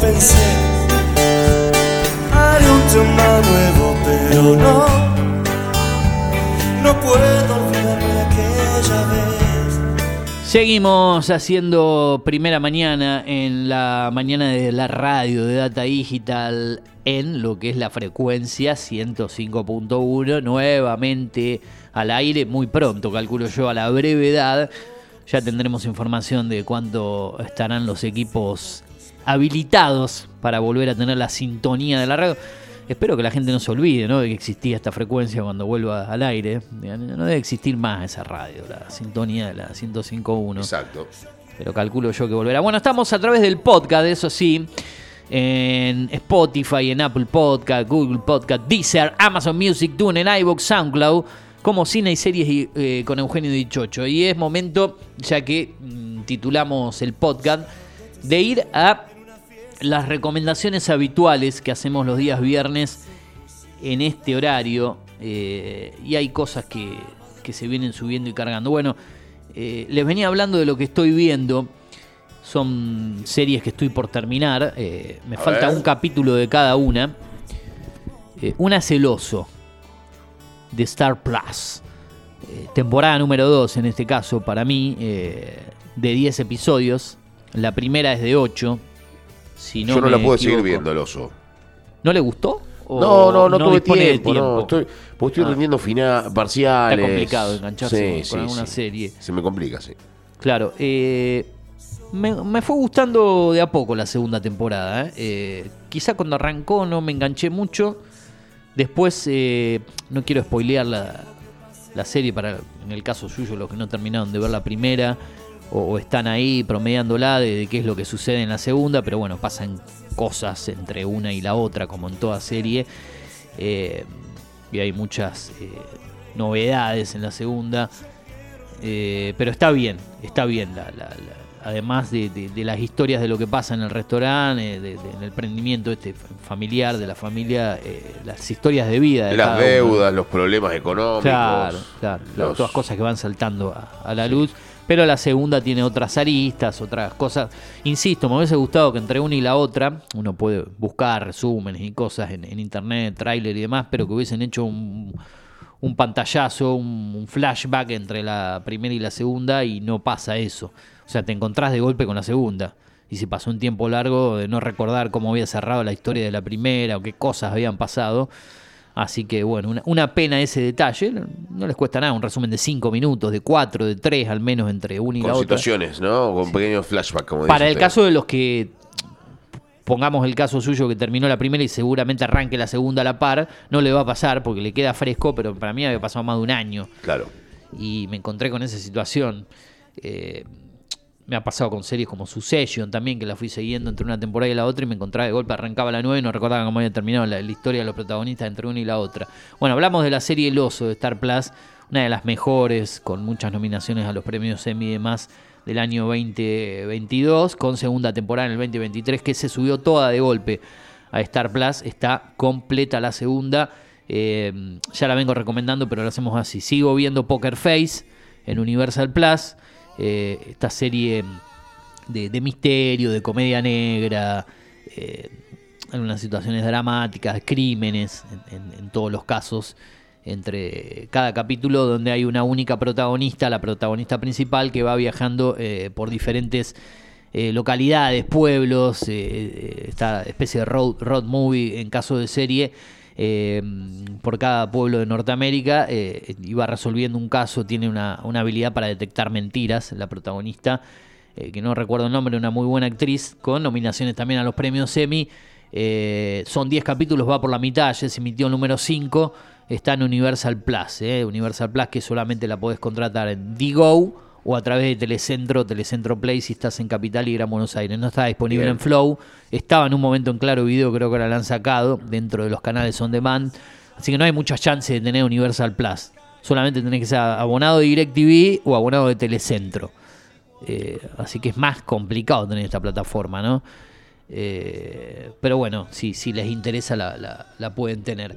pensé, haré un tema nuevo, pero no, no puedo olvidarme de aquella vez. Seguimos haciendo primera mañana en la mañana de la radio de Data Digital en lo que es la frecuencia 105.1, nuevamente al aire muy pronto, calculo yo, a la brevedad. Ya tendremos información de cuánto estarán los equipos habilitados para volver a tener la sintonía de la radio. Espero que la gente no se olvide ¿no? de que existía esta frecuencia cuando vuelva al aire. No debe existir más esa radio, la sintonía de la 105.1. Exacto. Pero calculo yo que volverá. Bueno, estamos a través del podcast, eso sí. En Spotify, en Apple Podcast, Google Podcast, Deezer, Amazon Music, Tune, en iVoox, SoundCloud, como cine y series eh, con Eugenio Dichocho. Y es momento, ya que mm, titulamos el podcast, de ir a las recomendaciones habituales que hacemos los días viernes en este horario. eh, y hay cosas que, que se vienen subiendo y cargando. Bueno, eh, les venía hablando de lo que estoy viendo. Son series que estoy por terminar. eh, me A falta ver. un capítulo de cada una. Una es El Oso, de Star Plus. Temporada número 2 en este caso, para mí, de 10 episodios. La primera es de 8. Si no Yo no la pude seguir viendo, el oso. ¿No le gustó? ¿O No, no, no, tuve tiempo, no. Estoy, porque estoy Ah. rindiendo final, parciales. Está complicado engancharse Sí, con sí, alguna sí. serie. Se me complica, sí. Claro, eh, me, me fue gustando de a poco la segunda temporada. ¿eh? Eh, quizá cuando arrancó no me enganché mucho. Después, eh, no quiero spoilear la, la serie para, en el caso suyo, los que no terminaron de ver la primera o, o están ahí promediándola de, de qué es lo que sucede en la segunda, pero bueno, pasan cosas entre una y la otra, como en toda serie. Eh, y hay muchas eh, novedades en la segunda. Eh, pero está bien, está bien. la- la- la- además de, de- de las historias de lo que pasa en el restaurante, eh, de- de- en el emprendimiento este familiar de la familia, eh, las historias de vida. De Las uno. deudas, los problemas económicos. Claro, claro. los- Todas cosas que van saltando a, a la luz. Pero la segunda tiene otras aristas, otras cosas. Insisto, me hubiese gustado que entre una y la otra, uno puede buscar resúmenes y cosas en, en internet, tráiler y demás, pero que hubiesen hecho un, pantallazo, un, flashback entre la primera y la segunda y no pasa eso. O sea, te encontrás de golpe con la segunda. Y si pasó un tiempo largo de no recordar cómo había cerrado la historia de la primera o qué cosas habían pasado. Así que bueno, una, una pena ese detalle. No, les cuesta nada, un resumen de 5 minutos, de 4, de 3 al menos entre una y Con la otra. situaciones, ¿no? Con pequeños flashbacks, como Para dice el usted. caso de los que, pongamos el caso suyo que terminó la primera y seguramente arranque la segunda a la par, no le va a pasar porque le queda fresco, pero para mí había pasado más de un año Claro. y me encontré con esa situación. Eh, me ha pasado con series como Succession también, que la fui siguiendo entre una temporada y la otra y me encontraba de golpe, arrancaba la nueva y no recordaba cómo había terminado la, la historia de los protagonistas entre una y la otra. Bueno, hablamos de la serie El Oso de Star Plus, una de las mejores, con muchas nominaciones a los premios Emmy y demás del año 2022, con segunda temporada en el 2023, que se subió toda de golpe a Star Plus, está completa la segunda. Eh, ya la vengo recomendando, pero lo hacemos así. Sigo viendo Poker Face en Universal Plus. Eh, esta serie de, de misterio, de comedia negra, eh, algunas situaciones dramáticas, crímenes, en, en- en todos los casos, entre cada capítulo donde hay una única protagonista, la protagonista principal, que va viajando eh, por diferentes eh, localidades, pueblos, eh, esta especie de road, road movie en caso de serie, eh, por cada pueblo de Norteamérica eh, va resolviendo un caso, tiene una, una habilidad para detectar mentiras, la protagonista, eh, que no recuerdo el nombre, una muy buena actriz, con nominaciones también a los premios Emmy. Eh, son 10 capítulos, va por la mitad, ya se emitió el número 5, está en Universal Plus, Universal Plus que solamente la podés contratar en Digo o a través de Telecentro, Telecentro Play si estás en Capital y Gran Buenos Aires. No está disponible Bien. en Flow, estaba en un momento en Claro Video, creo que ahora la han sacado dentro de los canales on demand, así que no hay muchas chances de tener Universal Plus. Solamente tenés que ser abonado de DirecTV o abonado de Telecentro. Eh, así que es más complicado tener esta plataforma, ¿no? Eh, pero bueno, si les interesa la, la- la pueden tener.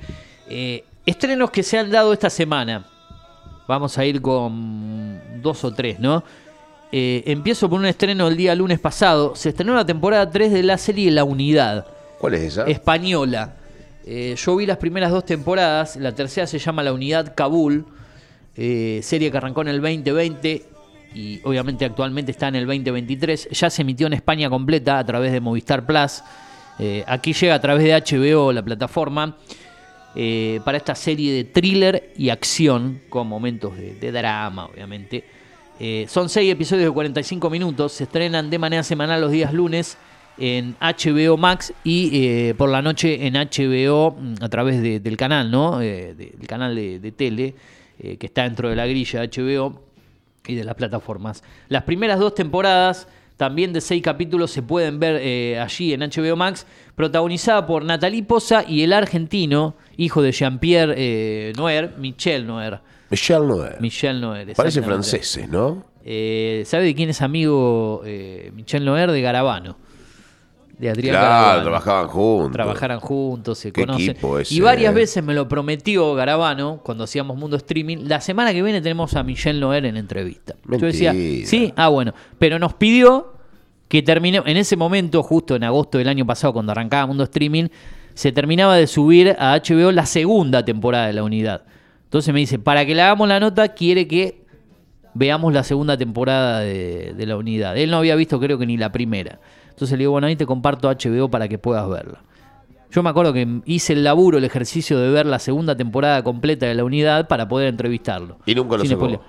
Eh, estrenos que se han dado esta semana. Vamos a ir con dos o tres, ¿no? Eh, empiezo por un estreno el día lunes pasado. Se estrenó la temporada 3 de la serie La Unidad, ¿Cuál es esa? española. Eh, yo vi las primeras dos temporadas. La tercera se llama La Unidad Kabul, eh, serie que arrancó en el 2020 y obviamente actualmente está en el 2023. Ya se emitió en España completa a través de Movistar Plus. Aquí llega a través de HBO, la plataforma, eh, para esta serie de thriller y acción con momentos de, drama, obviamente. Eh, son seis episodios de 45 minutos. Se estrenan de manera semanal los días lunes en HBO Max y eh, por la noche en HBO mm, a través de- del canal, ¿no? Eh, de- del canal de, tele que está dentro de la grilla HBO y de las plataformas. Las primeras dos temporadas, también de seis capítulos, se pueden ver eh, allí en HBO Max, protagonizada por Natalie Poza y el argentino, hijo de Jean-Pierre eh, Noer, Michel Noer. Michel Noel. Michel Noer. Parece franceses, ¿no? Eh, ¿Sabe de quién es amigo eh, Michel Noer? De Garabano. De Adrián Claro, Garabano. trabajaban juntos. Trabajaran juntos, se Qué conocen. equipo ese, y varias veces me lo prometió Garabano cuando hacíamos Mundo Streaming. La semana que viene tenemos a Michel Noer en entrevista. Yo decía, Mentira. sí, ah, bueno. Pero nos pidió que termine. En ese momento, justo en agosto del año pasado, cuando arrancaba Mundo Streaming, se terminaba de subir a HBO la segunda temporada de la unidad. Entonces me dice, para que le hagamos la nota, quiere que veamos la segunda temporada de, de la unidad. Él no había visto creo que ni la primera. Entonces le digo, bueno, ahí te comparto HBO para que puedas verla. Yo me acuerdo que hice el laburo, el ejercicio de ver la segunda temporada completa de la unidad para poder entrevistarlo. Y nunca lo sacó.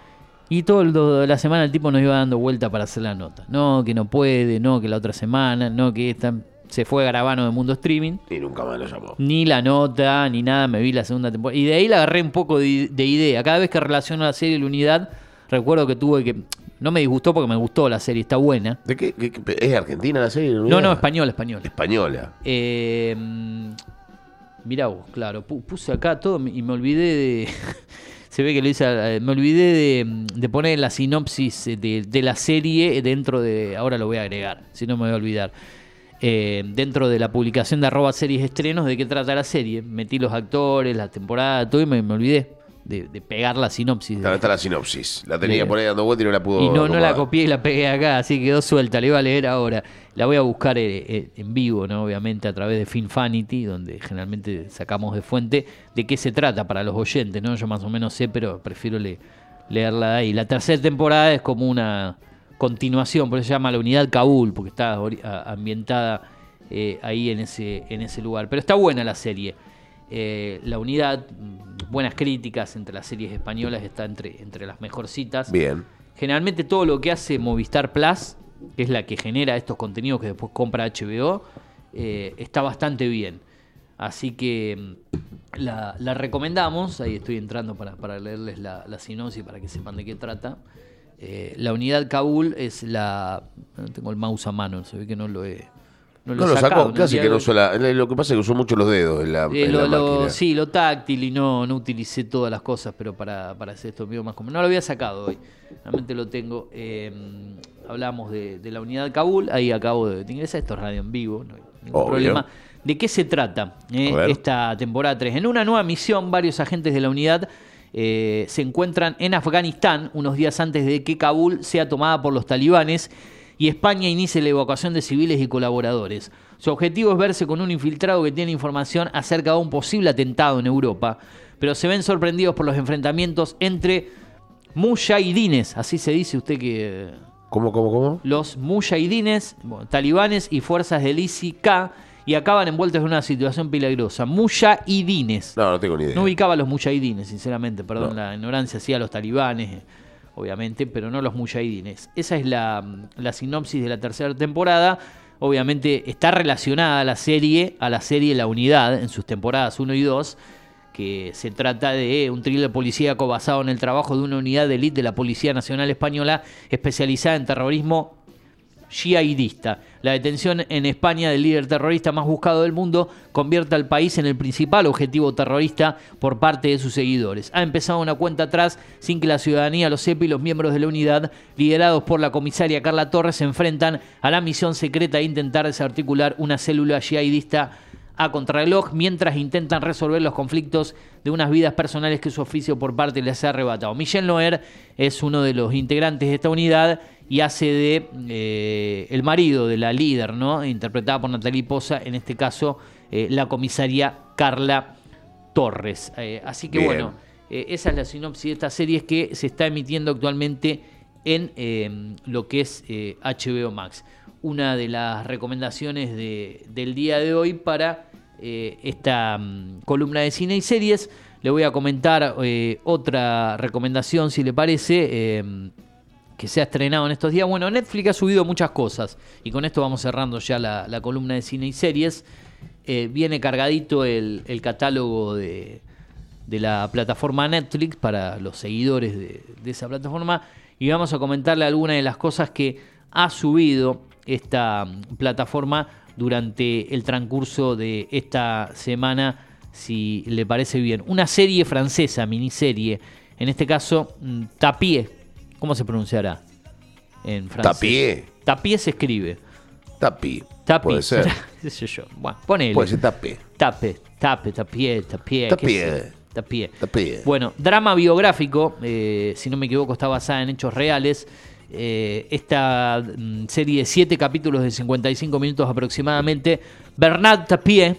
Y do- la semana el tipo nos iba dando vuelta para hacer la nota. No, que no puede, no, que la otra semana, no, que esta... Se fue Garabano de Mundo Streaming. Y nunca más lo llamó. Ni la nota, ni nada, me vi la segunda temporada. Y de ahí le agarré un poco de, de idea. Cada vez que relaciono la serie y la unidad, recuerdo que tuve que. No me disgustó porque me gustó la serie, está buena. ¿De qué, qué- qué- ¿Es argentina la serie? No, no, español, español. Española. Eh, mm, mirá vos, claro, pu- puse acá todo y me olvidé de. Se ve que lo hice. eh, Me olvidé de, de poner la sinopsis de, de la serie dentro de. Ahora lo voy a agregar, si no me voy a olvidar. Eh, dentro de la publicación de arroba series estrenos de qué trata la serie. Metí los actores, la temporada, todo y me, me olvidé de, de pegar la sinopsis. Claro, está la sinopsis. La tenía por ahí dando vuelta y no la pudo. y no, no la copié y la pegué acá, así que quedó suelta, la iba a leer ahora. La voy a buscar eh, eh, en vivo, ¿no? Obviamente a través de Finfanity, donde generalmente sacamos de fuente de qué se trata para los oyentes, ¿no? Yo más o menos sé, pero prefiero le- leerla de ahí. La tercera temporada es como una continuación, por eso se llama la unidad Kabul, porque está ambientada eh, ahí en ese, en ese lugar. Pero está buena la serie. Eh, la unidad, buenas críticas entre las series españolas, está entre, entre las mejorcitas. Bien. Generalmente todo lo que hace Movistar Plus, que es la que genera estos contenidos que después compra HBO, eh, está bastante bien. Así que mm, la, la recomendamos. Ahí estoy entrando para, para leerles la, la sinopsis para que sepan de qué trata. Eh, la unidad Kabul es la. No tengo el mouse a mano, se ve que no lo he. No No lo sacado, sacó, casi que no de- usó la. Lo que pasa es que usó mucho los dedos en la, eh, en lo- la lo- máquina. sí, lo táctil y no, no utilicé todas las cosas, pero para, para hacer esto mío más como. No lo había sacado hoy, realmente lo tengo. Eh, hablamos de, de la unidad Kabul, ahí acabo de, de ingresar, esto es radio en vivo, no hay ningún Obvio. problema. ¿De qué se trata eh, esta temporada 3? En una nueva misión, varios agentes de la unidad eh, se encuentran en Afganistán unos días antes de que Kabul sea tomada por los talibanes y España inicie la evacuación de civiles y colaboradores. Su objetivo es verse con un infiltrado que tiene información acerca de un posible atentado en Europa, pero se ven sorprendidos por los enfrentamientos entre mujahidines, así se dice usted que ¿Cómo, cómo, cómo? los mujahidines, bueno, talibanes y fuerzas del ISIK y acaban envueltos en una situación peligrosa. Mujahidines. No, no tengo ni idea. No ubicaba a los mujahidines, sinceramente, perdón No. la ignorancia, sí a los talibanes, obviamente, pero no los mujahidines. Esa es la, la sinopsis de la tercera temporada. Obviamente está relacionada la serie a la serie La Unidad en sus temporadas 1 y 2, que se trata de un thriller policíaco basado en el trabajo de una unidad de élite de la Policía Nacional Española especializada en terrorismo yihadista. La detención en España del líder terrorista más buscado del mundo convierte al país en el principal objetivo terrorista por parte de sus seguidores. Ha empezado una cuenta atrás sin que la ciudadanía lo sepa y los miembros de la unidad, liderados por la comisaria Carla Torres, se enfrentan a la misión secreta de intentar desarticular una célula yihadista a contrarreloj mientras intentan resolver los conflictos de unas vidas personales que su oficio por parte les ha arrebatado. Michel Noer es uno de los integrantes de esta unidad y hace de eh, el marido de la líder, ¿no? interpretada por Natalie Poza, en este caso eh, la comisaria Carla Torres. Eh, así que Bien. bueno, esa es la sinopsis de esta serie que se está emitiendo actualmente en lo que es HBO Max. Una de las recomendaciones de- del día de hoy para eh, esta mm, columna de cine y series. Le voy a comentar eh, otra recomendación, si le parece, eh, que se ha estrenado en estos días. Bueno, Netflix ha subido muchas cosas y con esto vamos cerrando ya la, columna de cine y series. Viene cargadito el, catálogo de, de la plataforma Netflix para los seguidores de, de esa plataforma y vamos a comentarle algunas de las cosas que ha subido esta mm, plataforma durante el transcurso de esta semana, si le parece bien. Una serie francesa, miniserie, en este caso mm, Tapie, ¿cómo se pronunciará en francés? Tapie. Tapie se escribe. Tapi. Tapi, Puede ser. qué sé yo. Bueno, ponele. Puede ser tapi. Tape, tape, tapie, tapie. tapie. Tapie. Bueno, drama biográfico, eh, si no me equivoco, está basada en hechos reales. Eh, esta mm, serie de siete capítulos de 55 minutos aproximadamente. Bernard Tapie,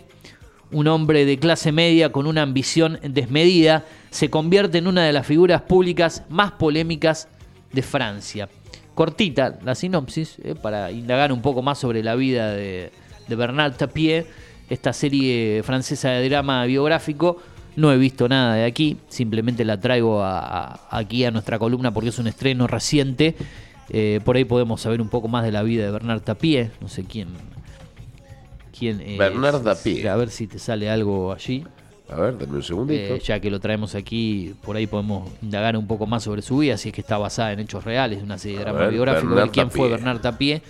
un hombre de clase media con una ambición desmedida, se convierte en una de las figuras públicas más polémicas de Francia. Cortita la sinopsis, eh, para indagar un poco más sobre la vida de, de Bernard Tapie, esta serie francesa de drama biográfico. No he visto nada de aquí, simplemente la traigo a- a- aquí a nuestra columna porque es un estreno reciente. Eh, por ahí podemos saber un poco más de la vida de Bernard Tapie, no sé quién. quién es. Bernard Tapie. A ver si te sale algo allí. A ver, dame un segundito. Eh, ya que lo traemos aquí, por ahí podemos indagar un poco más sobre su vida, si es que está basada en hechos reales, una serie de drama biográfico de quién fue. Bernard Tapie.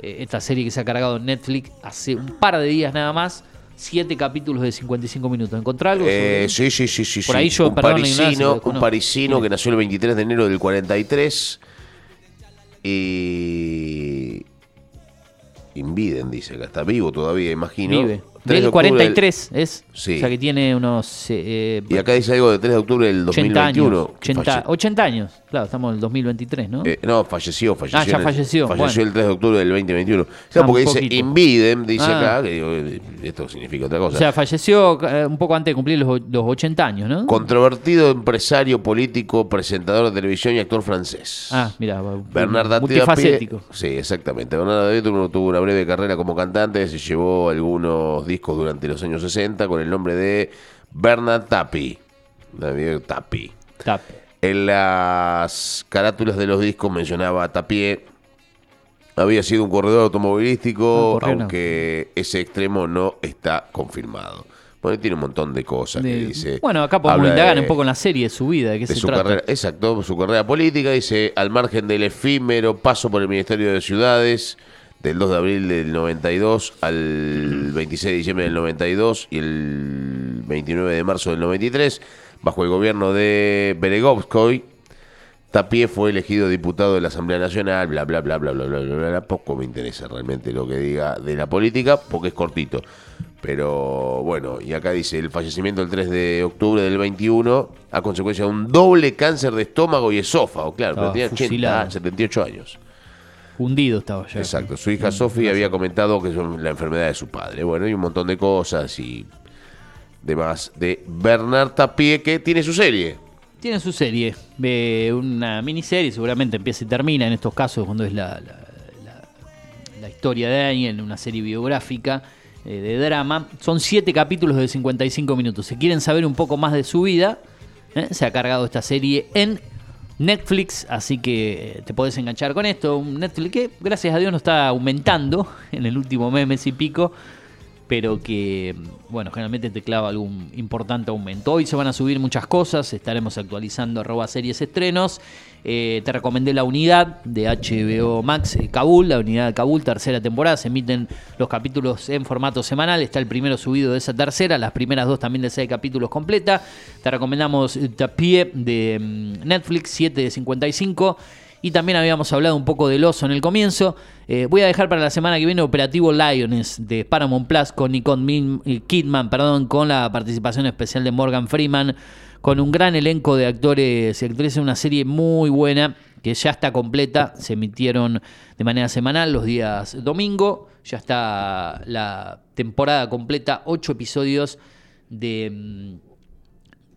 Eh, esta serie que se ha cargado en Netflix hace un par de días nada más, siete capítulos de 55 minutos. ¿Encontrá algo? Eh, sí, sí, sí, sí. Por sí. ahí yo, un perdón parisino, un parisino que nació el 23 de enero del 43 y Inviden, dice acá. Está vivo todavía, imagino. Vive. 3 de Del octubre 43 es. Sí. O sea que tiene unos. eh, Y acá dice algo de 3 de octubre del 80 2021. años. 80, Falle- 80 años. Claro, estamos en el 2023, ¿no? Eh, no, falleció, falleció. Ah, ya falleció, Falleció bueno. el 3 de octubre del 2021. O Ah, sea, porque dice. Inviden, dice Ah. acá, que digo, eh, esto significa otra cosa. o sea, falleció eh, un poco antes de cumplir los, los 80 años, ¿no? Controvertido empresario político, presentador de televisión y actor francés. Ah, mira, Bernard multifacético. Sí, exactamente. Bernard tuvo, tuvo una breve carrera como cantante, se llevó algunos discos durante los años 60 con el nombre de Bernard Tapie. David Tapie. Tap. En las carátulas de los discos mencionaba a Tapie. Había sido un corredor automovilístico, Ah, no. aunque ese extremo no está confirmado. Bueno, tiene un montón de cosas que dice. bueno, acá podemos indagar un poco en la serie de su vida, de qué de se su trata. carrera, exacto, su carrera política, dice, al margen del efímero paso por el Ministerio de Ciudades, del 2 de abril del 92 al 26 de diciembre del 92 y el 29 de marzo del 93, bajo el gobierno de Beregovskoy, Tapie fue elegido diputado de la Asamblea Nacional, bla, bla, bla, bla, bla, bla, bla, bla. Poco me interesa realmente lo que diga de la política, porque es cortito. Pero bueno, y acá dice, el fallecimiento el 3 de octubre del 21 a consecuencia de un doble cáncer de estómago y esófago, claro, pero Estaba tenía 80, fusilado. 78 años. Hundido estaba ya. Exacto, su hija Sofía había comentado que es la enfermedad de su padre. Bueno, y un montón de cosas y demás de Bernard Tapie, que tiene su serie. Tiene su serie, de una miniserie, seguramente empieza y termina en estos casos cuando es la, la- la- la historia de alguien, una serie biográfica eh, de drama. Son siete capítulos de 55 minutos. Si quieren saber un poco más de su vida, eh, se ha cargado esta serie en Netflix, así que eh, te podés enganchar con esto. Un Netflix que, gracias a Dios, no está aumentando en el último mes, mes y pico pero que, bueno, generalmente te clava algún importante aumento. Hoy se van a subir muchas cosas, estaremos actualizando arroba series estrenos. Eh, te recomendé la unidad de HBO Max eh, Kabul, la unidad de Kabul, tercera temporada. Se emiten los capítulos en formato semanal. Está el primero subido de esa tercera, las primeras dos también de seis capítulos completa. Te recomendamos eh, Tapie de mm, Netflix, 7 de 55. Y también habíamos hablado un poco del oso en el comienzo. Eh, voy a dejar para la semana que viene Operativo Lions de Paramount Plus con Nicole eh, Kidman, perdón, con la participación especial de Morgan Freeman, con un gran elenco de actores y actrices. Una serie muy buena que ya está completa. Se emitieron de manera semanal los días domingo. Ya está la temporada completa, ocho episodios de mm,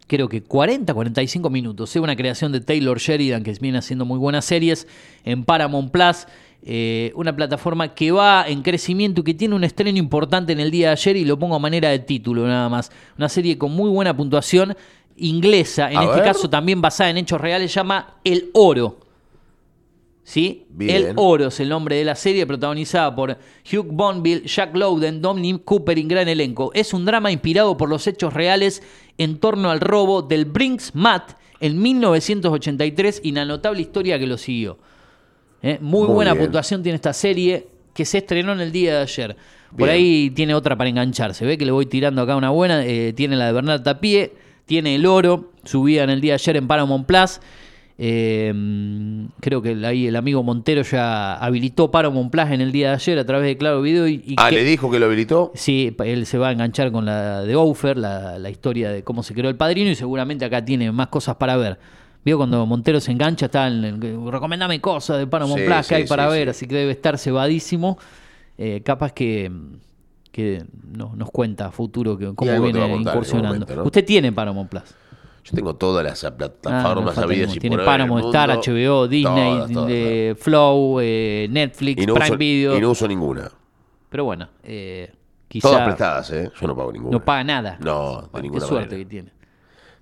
creo que 40, 45 minutos. Es una creación de Taylor Sheridan que viene haciendo muy buenas series en Paramount Plus. eh, una plataforma que va en crecimiento y que tiene un estreno importante en el día de ayer y lo pongo a manera de título nada más. Una serie con muy buena puntuación inglesa, en A este ver. caso también basada en hechos reales, llama El Oro. ¿Sí? Bien. El Oro es el nombre de la serie, protagonizada por Hugh Bonneville, Jack Lowden, Dominic Cooper y un gran elenco. Es un drama inspirado por los hechos reales en torno al robo del Brinks Mat en 1983 y la notable historia que lo siguió. ¿Eh? Muy, Muy buena bien. puntuación tiene esta serie que se estrenó en el día de ayer. Por Bien. ahí tiene otra para engancharse. Ve que le voy tirando acá una buena. Eh, tiene la de Bernard Tapie, tiene El Oro, subida en el día de ayer en Paramount Plus. Eh, creo que ahí el amigo Montero ya habilitó Paramount Plus en el día de ayer a través de Claro Video. Y, y Ah, que- ¿le dijo que lo habilitó? Sí, él se va a enganchar con la de Ofer, la, la historia de cómo se creó el padrino, y seguramente acá tiene más cosas para ver. Vio cuando Montero se engancha, está en el, recomendame cosas de Paramount Sí, Plus que sí, hay para sí, ver, sí. así que debe estar cebadísimo. Eh, capaz que, que no- nos cuenta a futuro que, cómo viene incursionando. momento, ¿no? Usted tiene Paramount Plus. Yo tengo todas las Ah, plataformas no falta habidas y Tiene por Paramount, Star. HBO, Disney, Todas, todas, Flow, eh, Netflix, Y no, Prime uso, Video. y no uso ninguna. Pero bueno, eh, quizá Todas prestadas, ¿eh? Yo no pago ninguna. no paga nada. No, de Bueno, ninguna Qué suerte manera. que tiene.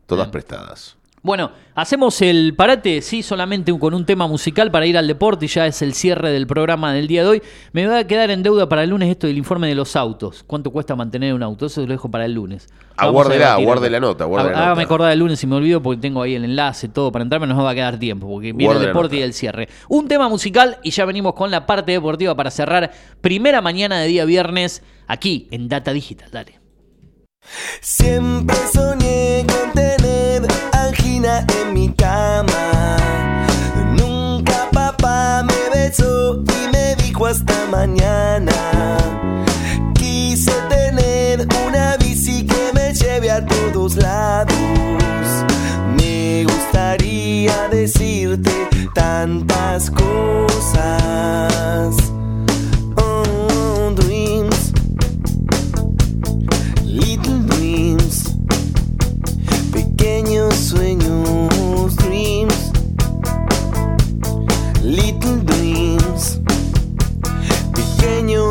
Todas prestadas. Bueno, hacemos el parate, sí, solamente con un tema musical para ir al deporte y ya es el cierre del programa del día de hoy. Me va a quedar en deuda para el lunes esto del informe de los autos. ¿Cuánto cuesta mantener un auto? Eso lo dejo para el lunes. Aguárdela, Vamos a debatir aguarde la nota, aguarde la Hágame nota. acordar el lunes si me olvido porque tengo ahí el enlace, todo para entrarme, no nos va a quedar tiempo porque viene Guarde el deporte y el cierre. Un tema musical y ya venimos con la parte deportiva para cerrar primera mañana de día viernes aquí en Data Digital. Dale. Siempre soñé tener en mi cama. Nunca papá me besó y me dijo hasta mañana. Quise tener una bici que me lleve a todos lados. Me gustaría decirte tantas cosas.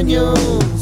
Sueños.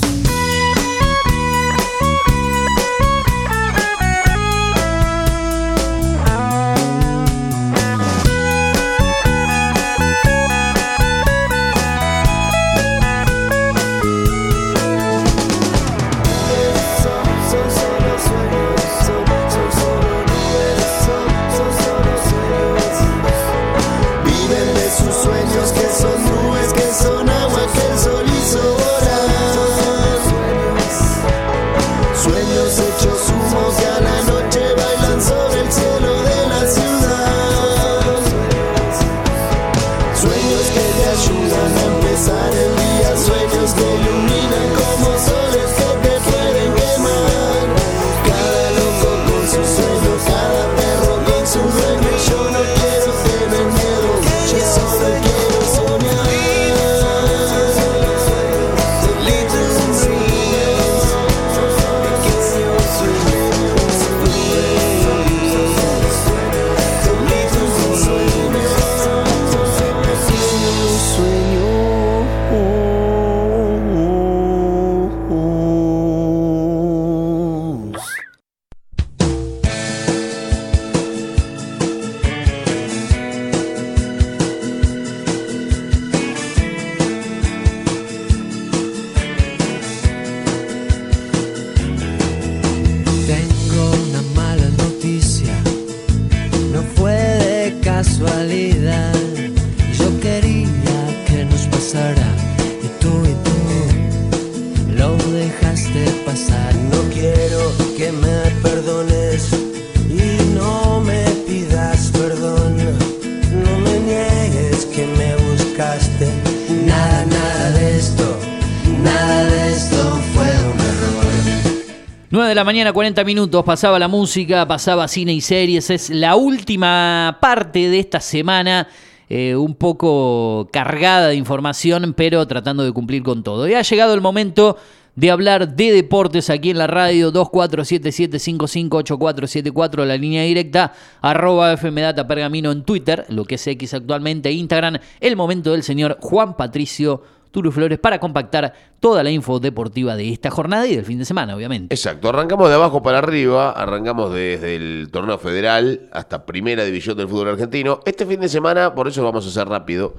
La mañana, 40 minutos, pasaba la música, pasaba cine y series. Es la última parte de esta semana, eh, un poco cargada de información, pero tratando de cumplir con todo. Y ha llegado el momento de hablar de deportes aquí en la radio 2477558474, la línea directa, arroba FMData Pergamino en Twitter, lo que es X actualmente, Instagram, el momento del señor Juan Patricio Turu Flores para compactar toda la info deportiva de esta jornada y del fin de semana, obviamente. Exacto, arrancamos de abajo para arriba, arrancamos desde el torneo federal hasta primera división del fútbol argentino. Este fin de semana, por eso vamos a hacer rápido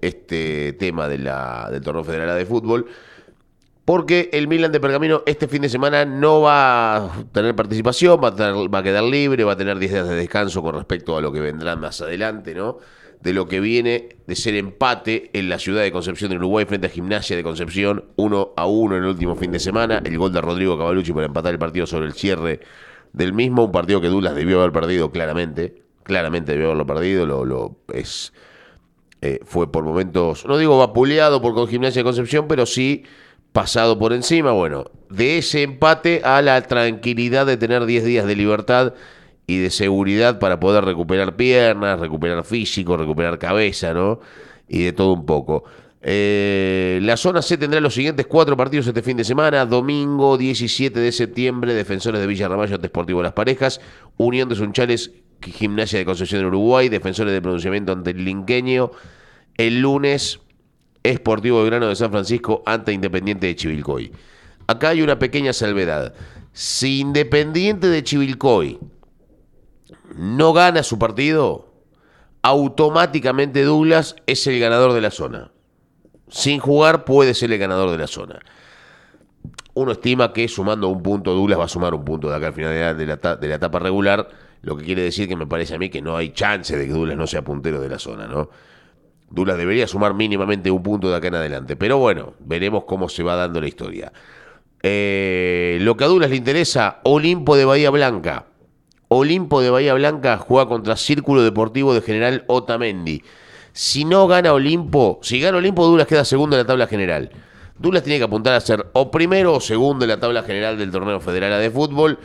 este tema de la, del torneo federal de fútbol, porque el Milan de Pergamino este fin de semana no va a tener participación, va a, quedar libre, va a tener 10 días de descanso con respecto a lo que vendrá más adelante, ¿no? De lo que viene de ser empate en la ciudad de Concepción del Uruguay frente a Gimnasia de Concepción, 1 a 1 en el último fin de semana. El gol de Rodrigo Cavalucci para empatar el partido sobre el cierre del mismo, un partido que Dulas debió haber perdido claramente. Claramente debió haberlo perdido, lo, lo es eh, fue por momentos, no digo vapuleado por Gimnasia de Concepción, pero sí pasado por encima. Bueno, de ese empate a la tranquilidad de tener 10 días de libertad y de seguridad para poder recuperar piernas, recuperar físico, recuperar cabeza, ¿no? Y de todo un poco. Eh, la zona C tendrá los siguientes cuatro partidos este fin de semana. Domingo 17 de septiembre, Defensores de Villa Ramallo ante Sportivo Las Parejas. Unión de Sunchales, Gimnasia de Concepción del Uruguay. Defensores de Pronunciamiento ante el Linqueño. El lunes, Esportivo Grano de San Francisco ante Independiente de Chivilcoy. Acá hay una pequeña salvedad. Si Independiente de Chivilcoy no gana su partido, automáticamente Douglas es el ganador de la zona. Sin jugar puede ser el ganador de la zona. Uno estima que sumando un punto, Douglas va a sumar un punto de acá al final de la, de la etapa regular, lo que quiere decir que me parece a mí que no hay chance de que Douglas no sea puntero de la zona, ¿no? Douglas debería sumar mínimamente un punto de acá en adelante. Pero bueno, veremos cómo se va dando la historia. Eh, lo que a Douglas le interesa, Olimpo de Bahía Blanca. Olimpo de Bahía Blanca juega contra Círculo Deportivo de General Otamendi. Si no gana Olimpo, si gana Olimpo, Douglas queda segundo en la tabla general. Douglas tiene que apuntar a ser o primero o segundo en la tabla general del torneo federal de fútbol.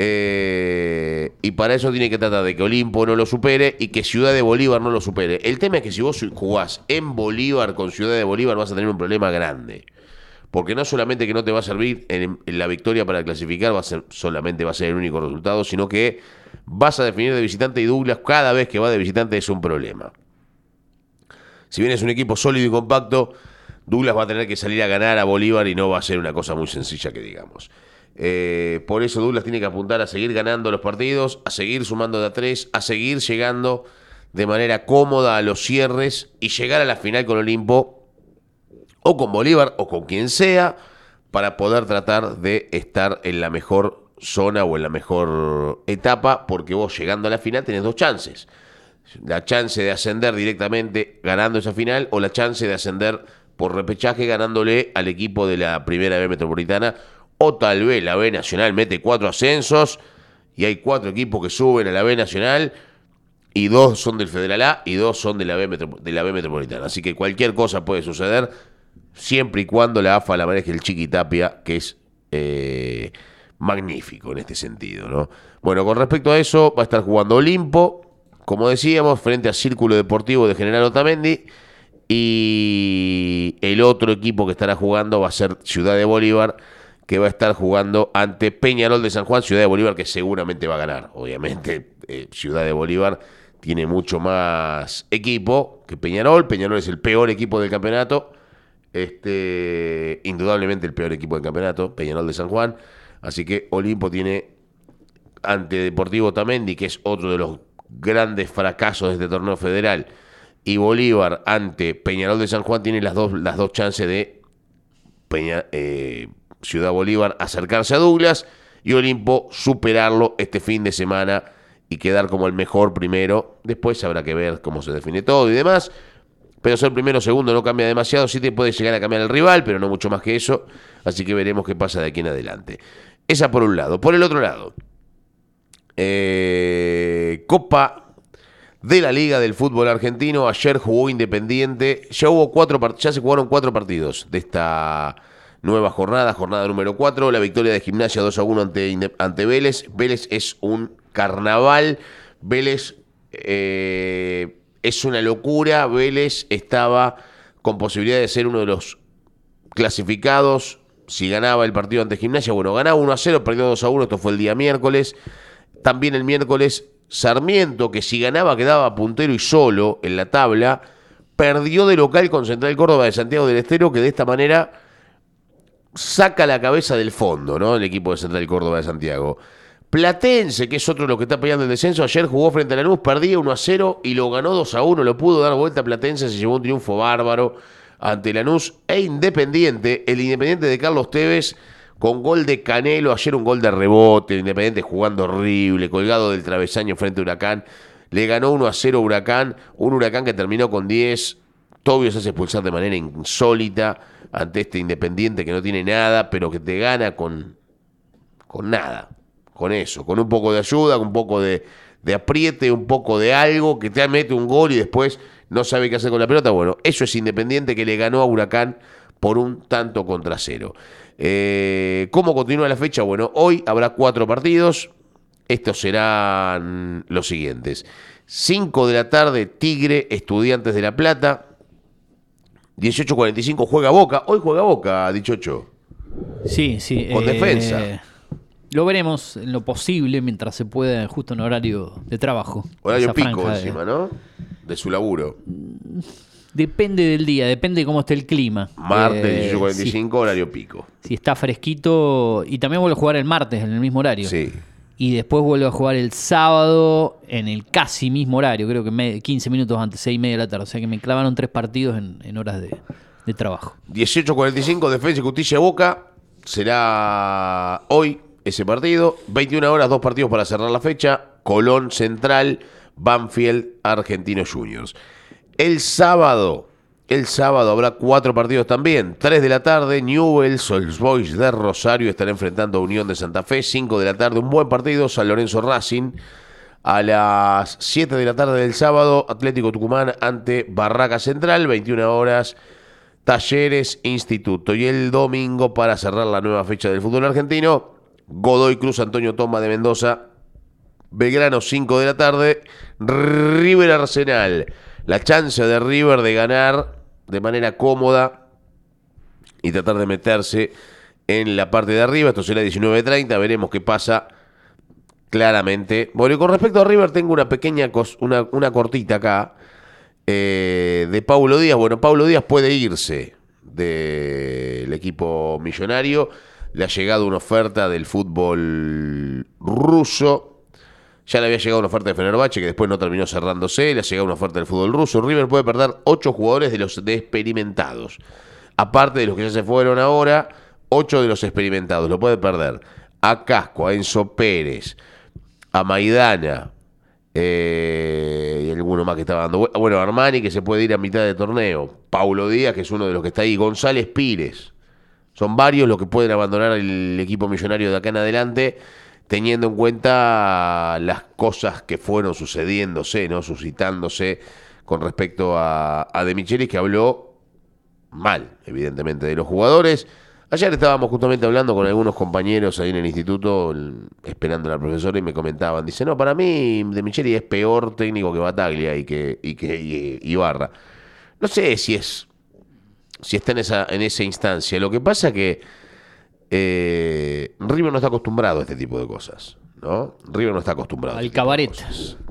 Eh, y para eso tiene que tratar de que Olimpo no lo supere y que Ciudad de Bolívar no lo supere. El tema es que si vos jugás en Bolívar con Ciudad de Bolívar vas a tener un problema grande. Porque no solamente que no te va a servir en, la victoria para clasificar, va a ser, solamente va a ser el único resultado, sino que vas a definir de visitante y Douglas cada vez que va de visitante es un problema. Si bien es un equipo sólido y compacto, Douglas va a tener que salir a ganar a Bolívar y no va a ser una cosa muy sencilla que digamos. Eh, por eso Douglas tiene que apuntar a seguir ganando los partidos, a seguir sumando de a tres, a seguir llegando de manera cómoda a los cierres y llegar a la final con Olimpo o con Bolívar o con quien sea para poder tratar de estar en la mejor zona o en la mejor etapa porque vos llegando a la final tenés dos chances. La chance de ascender directamente ganando esa final o la chance de ascender por repechaje ganándole al equipo de la primera B metropolitana o tal vez la B nacional mete cuatro ascensos y hay cuatro equipos que suben a la B nacional y dos son del Federal A y dos son de la B, de la B metropolitana. Así que cualquier cosa puede suceder siempre y cuando la AFA la maneje el Chiqui Tapia, que es eh, magnífico en este sentido. ¿no? Bueno, con respecto a eso, va a estar jugando Olimpo, como decíamos, frente a Círculo Deportivo de General Otamendi. Y el otro equipo que estará jugando va a ser Ciudad de Bolívar, que va a estar jugando ante Peñarol de San Juan, Ciudad de Bolívar, que seguramente va a ganar. Obviamente, eh, Ciudad de Bolívar tiene mucho más equipo que Peñarol. Peñarol es el peor equipo del campeonato. Este, indudablemente el peor equipo del campeonato, Peñarol de San Juan. Así que Olimpo tiene ante Deportivo Tamendi, que es otro de los grandes fracasos de este torneo federal, y Bolívar ante Peñarol de San Juan tiene las dos, las dos chances de Peña- eh, Ciudad Bolívar acercarse a Douglas y Olimpo superarlo este fin de semana y quedar como el mejor primero. Después habrá que ver cómo se define todo y demás. Pero ser primero o segundo no cambia demasiado. Sí te puede llegar a cambiar el rival, pero no mucho más que eso. Así que veremos qué pasa de aquí en adelante. Esa por un lado. Por el otro lado, eh, Copa de la Liga del Fútbol Argentino. Ayer jugó Independiente. Ya hubo cuatro ya se jugaron cuatro partidos de esta nueva jornada, jornada número 4. La victoria de Gimnasia 2 a 1 ante, ante Vélez. Vélez es un carnaval. Vélez eh, es una locura. Vélez estaba con posibilidad de ser uno de los clasificados. Si ganaba el partido ante Gimnasia, bueno, ganaba 1 a 0, perdió 2 a 1, esto fue el día miércoles. También el miércoles, Sarmiento, que si ganaba quedaba puntero y solo en la tabla, perdió de local con Central Córdoba de Santiago del Estero, que de esta manera saca la cabeza del fondo, ¿no? El equipo de Central Córdoba de Santiago. Platense, que es otro de los que está peleando el descenso, ayer jugó frente a Lanús, perdía 1 a 0 y lo ganó 2 a 1, lo pudo dar vuelta a Platense, se llevó un triunfo bárbaro ante Lanús e Independiente, el Independiente de Carlos Tevez con gol de Canelo, ayer un gol de rebote, Independiente jugando horrible, colgado del travesaño frente a Huracán, le ganó 1 a 0 Huracán, un Huracán que terminó con 10, Tobio se hace expulsar de manera insólita ante este Independiente que no tiene nada, pero que te gana con, con nada con eso, con un poco de ayuda, con un poco de, apriete, un poco de algo, que te mete un gol y después no sabe qué hacer con la pelota. Bueno, eso es Independiente que le ganó a Huracán por un tanto contra cero. Eh, ¿Cómo continúa la fecha? Bueno, hoy habrá cuatro partidos. Estos serán los siguientes. 5 de la tarde, Tigre, Estudiantes de La Plata. 18.45 juega Boca. Hoy juega Boca, 18. Sí, sí. Con defensa. Eh, lo veremos en lo posible mientras se pueda, justo en horario de trabajo. Horario pico encima, ¿no? De su laburo. Depende del día, depende de cómo esté el clima. Martes, 18.45, eh, horario pico. Si está fresquito. Y también vuelve a jugar el martes en el mismo horario. Sí. Y después vuelve a jugar el sábado en el casi mismo horario, creo que 15 minutos antes, 6 y media de la tarde. O sea que me clavaron tres partidos en, horas de, de trabajo. 18.45, Defensa y Justicia Boca. Será hoy ese partido. 21 horas, dos partidos para cerrar la fecha. Colón Central, Banfield, Argentino Juniors. El sábado, el sábado habrá cuatro partidos también. 3 de la tarde, Newell's Old Boys de Rosario estará enfrentando a Unión de Santa Fe. 5 de la tarde, un buen partido, San Lorenzo Racing. A las 7 de la tarde del sábado, Atlético Tucumán ante Barraca Central. 21 horas, Talleres Instituto. Y el domingo, para cerrar la nueva fecha del fútbol argentino, Godoy Cruz, Antonio Toma de Mendoza, Belgrano 5 de la tarde, River Arsenal. La chance de River de ganar de manera cómoda y tratar de meterse en la parte de arriba. Esto será 19.30, veremos qué pasa claramente. Bueno, y con respecto a River tengo una pequeña, una, una cortita acá eh, de Paulo Díaz. Bueno, Paulo Díaz puede irse del equipo millonario le ha llegado una oferta del fútbol ruso. Ya le había llegado una oferta de Fenerbahce que después no terminó cerrándose. Le ha llegado una oferta del fútbol ruso. River puede perder ocho jugadores de los de experimentados. Aparte de los que ya se fueron ahora, ocho de los experimentados. Lo puede perder a Casco, a Enzo Pérez, a Maidana, eh, y alguno más que estaba dando. Bueno, Armani que se puede ir a mitad de torneo. Paulo Díaz, que es uno de los que está ahí. González Pires. Son varios los que pueden abandonar el equipo millonario de acá en adelante, teniendo en cuenta las cosas que fueron sucediéndose, ¿no? suscitándose con respecto a, a De Michelis, que habló mal, evidentemente, de los jugadores. Ayer estábamos justamente hablando con algunos compañeros ahí en el instituto, esperando a la profesora, y me comentaban, dice, no, para mí De Micheli es peor técnico que Bataglia y que, y que Ibarra. No sé si es si está en esa, en esa instancia. Lo que pasa que eh, River no está acostumbrado a este tipo de cosas. ¿no? River no está acostumbrado. Al este cabaret.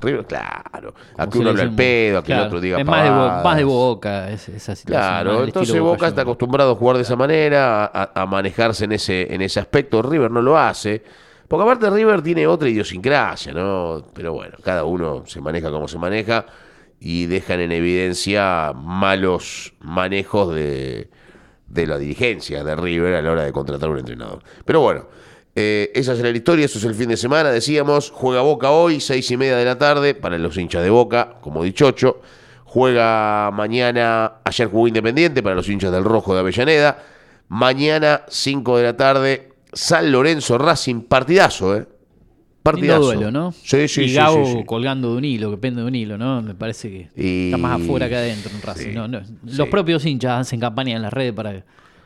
River, claro. A que uno hable al pedo, a que el otro diga Es más de, más de, boca esa situación. Claro, entonces Boca, está acostumbrado a jugar de esa manera, a, a, manejarse en ese, en ese aspecto. River no lo hace. Porque aparte River tiene otra idiosincrasia, ¿no? Pero bueno, cada uno se maneja como se maneja y dejan en evidencia malos manejos de, de la dirigencia de River a la hora de contratar un entrenador. Pero bueno, Eh, esa será la historia, eso es el fin de semana. Decíamos, juega Boca hoy, seis y media de la tarde, para los hinchas de Boca, como dichocho. Juega mañana, ayer jugó Independiente, para los hinchas del Rojo de Avellaneda. Mañana, 5 de la tarde, San Lorenzo Racing, partidazo, ¿eh? Partidazo. duelo, ¿no? Sí, sí, y sí, Gabo sí, sí. colgando de un hilo, que pende de un hilo, ¿no? Me parece que Y- está más afuera que adentro en Racing. sí, ¿no? No, sí. Los propios hinchas hacen campaña en las redes para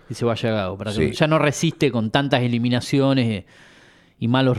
que se vaya Gago, para que Sí. ya no resiste con tantas eliminaciones eh, y malos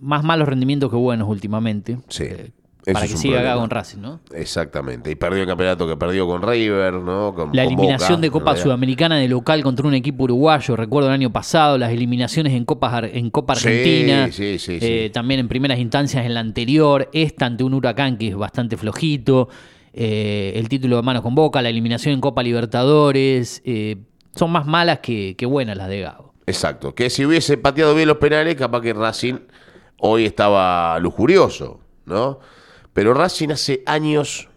más malos rendimientos que buenos últimamente. Sí, Eh, eso para que siga. Gago en Racing, ¿no? Exactamente. Y perdió el campeonato que perdió con River, ¿no? Con, La con eliminación Boca, de Copa. Sudamericana de local contra un equipo uruguayo, recuerdo el año pasado, las eliminaciones en Copa, Ar- en Copa Argentina, sí, sí, eh, sí. también en primeras instancias en la anterior, esta ante un huracán que es bastante flojito, eh, el título de mano con Boca, la eliminación en Copa Libertadores, eh, son más malas que, que buenas las de Gago. Exacto. Que si hubiese pateado bien los penales, capaz que Racing hoy estaba lujurioso, ¿no? Pero Racing hace años,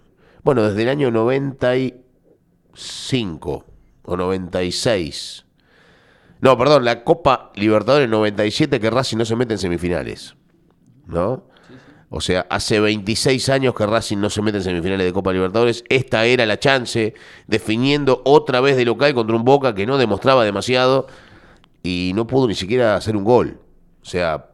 bueno, desde el año 95 o 96. No, perdón, la Copa Libertadores 97 que Racing no se mete en semifinales, ¿no? O sea, hace 26 años que Racing no se mete en semifinales de Copa Libertadores. Esta era la chance, definiendo otra vez de local contra un Boca que no demostraba demasiado y no pudo ni siquiera hacer un gol. O sea,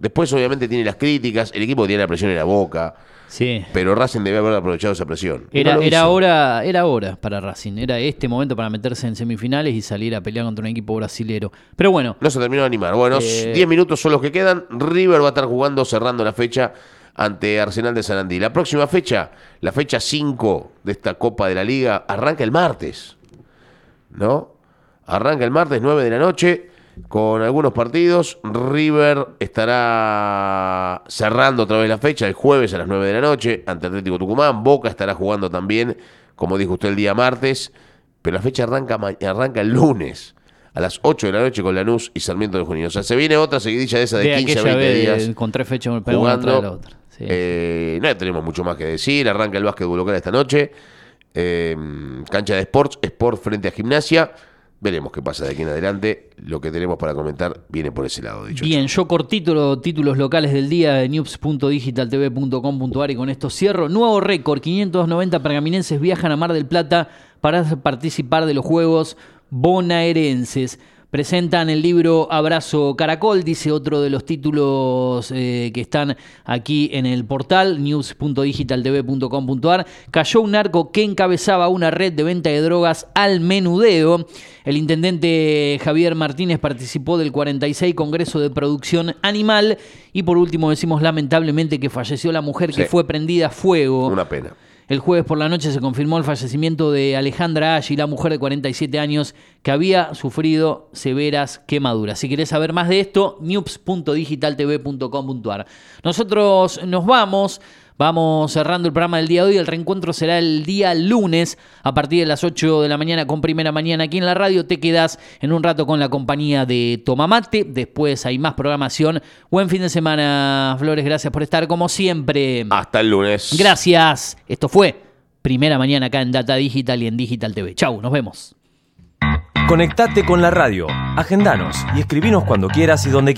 después obviamente tiene las críticas, el equipo tiene la presión era Boca, Sí. pero Racing debe haber aprovechado esa presión. Era, no era, hora, era hora para Racing, era este momento para meterse en semifinales y salir a pelear contra un equipo brasilero. Pero bueno, No se terminó de animar. Bueno, Eh, 10 minutos son los que quedan. River va a estar jugando cerrando la fecha ante Arsenal de Sarandí. La próxima fecha, la fecha 5 de esta Copa de la Liga, arranca el martes. ¿No? Arranca el martes 9 de la noche con algunos partidos. River estará cerrando otra vez la fecha el jueves a las 9 de la noche ante Atlético Tucumán. Boca estará jugando también, como dijo usted, el día martes. Pero la fecha arranca, arranca el lunes a las 8 de la noche con Lanús y Sarmiento de Junín. O sea, se viene otra seguidilla de esa de, de 15 a aquella 20 vez días. con tres fechas jugando. la otra. Sí. Eh, no tenemos mucho más que decir. Arranca el básquetbol local esta noche. Eh, cancha de Sports, Sport frente a Gimnasia. Veremos qué pasa de aquí en adelante. Lo que tenemos para comentar viene por ese lado, dicho. Bien, yo cortito los títulos locales del día de news.digitaltv.com.ar y con esto cierro. Nuevo récord, 590 pergaminenses viajan a Mar del Plata para participar de los Juegos bonaerenses. Presentan el libro Abrazo Caracol, dice otro de los títulos eh, que están aquí en el portal news.digitaltv.com.ar. Cayó un narco que encabezaba una red de venta de drogas al menudeo. El intendente Javier Martínez participó del 46 Congreso de Producción Animal. Y por último decimos lamentablemente que falleció la mujer que fue prendida a fuego. Una pena. El jueves por la noche se confirmó el fallecimiento de Alejandra Aggi, la mujer de 47 años que había sufrido severas quemaduras. Si querés saber más de esto, news.digitaltv.com.ar. Nosotros nos vamos, vamos cerrando el programa del día de hoy. El reencuentro será el día lunes a partir de las 8 de la mañana con primera mañana aquí en la radio. Te quedas en un rato con la compañía de Tomamate. Después hay más programación. Buen fin de semana, Flores. Gracias por estar como siempre. Hasta el lunes. Gracias. Esto fue Primera Mañana acá en Data Digital y en Digital TV. Chau, nos vemos. Conectate con la radio, agendanos y escribinos cuando quieras y donde quieras.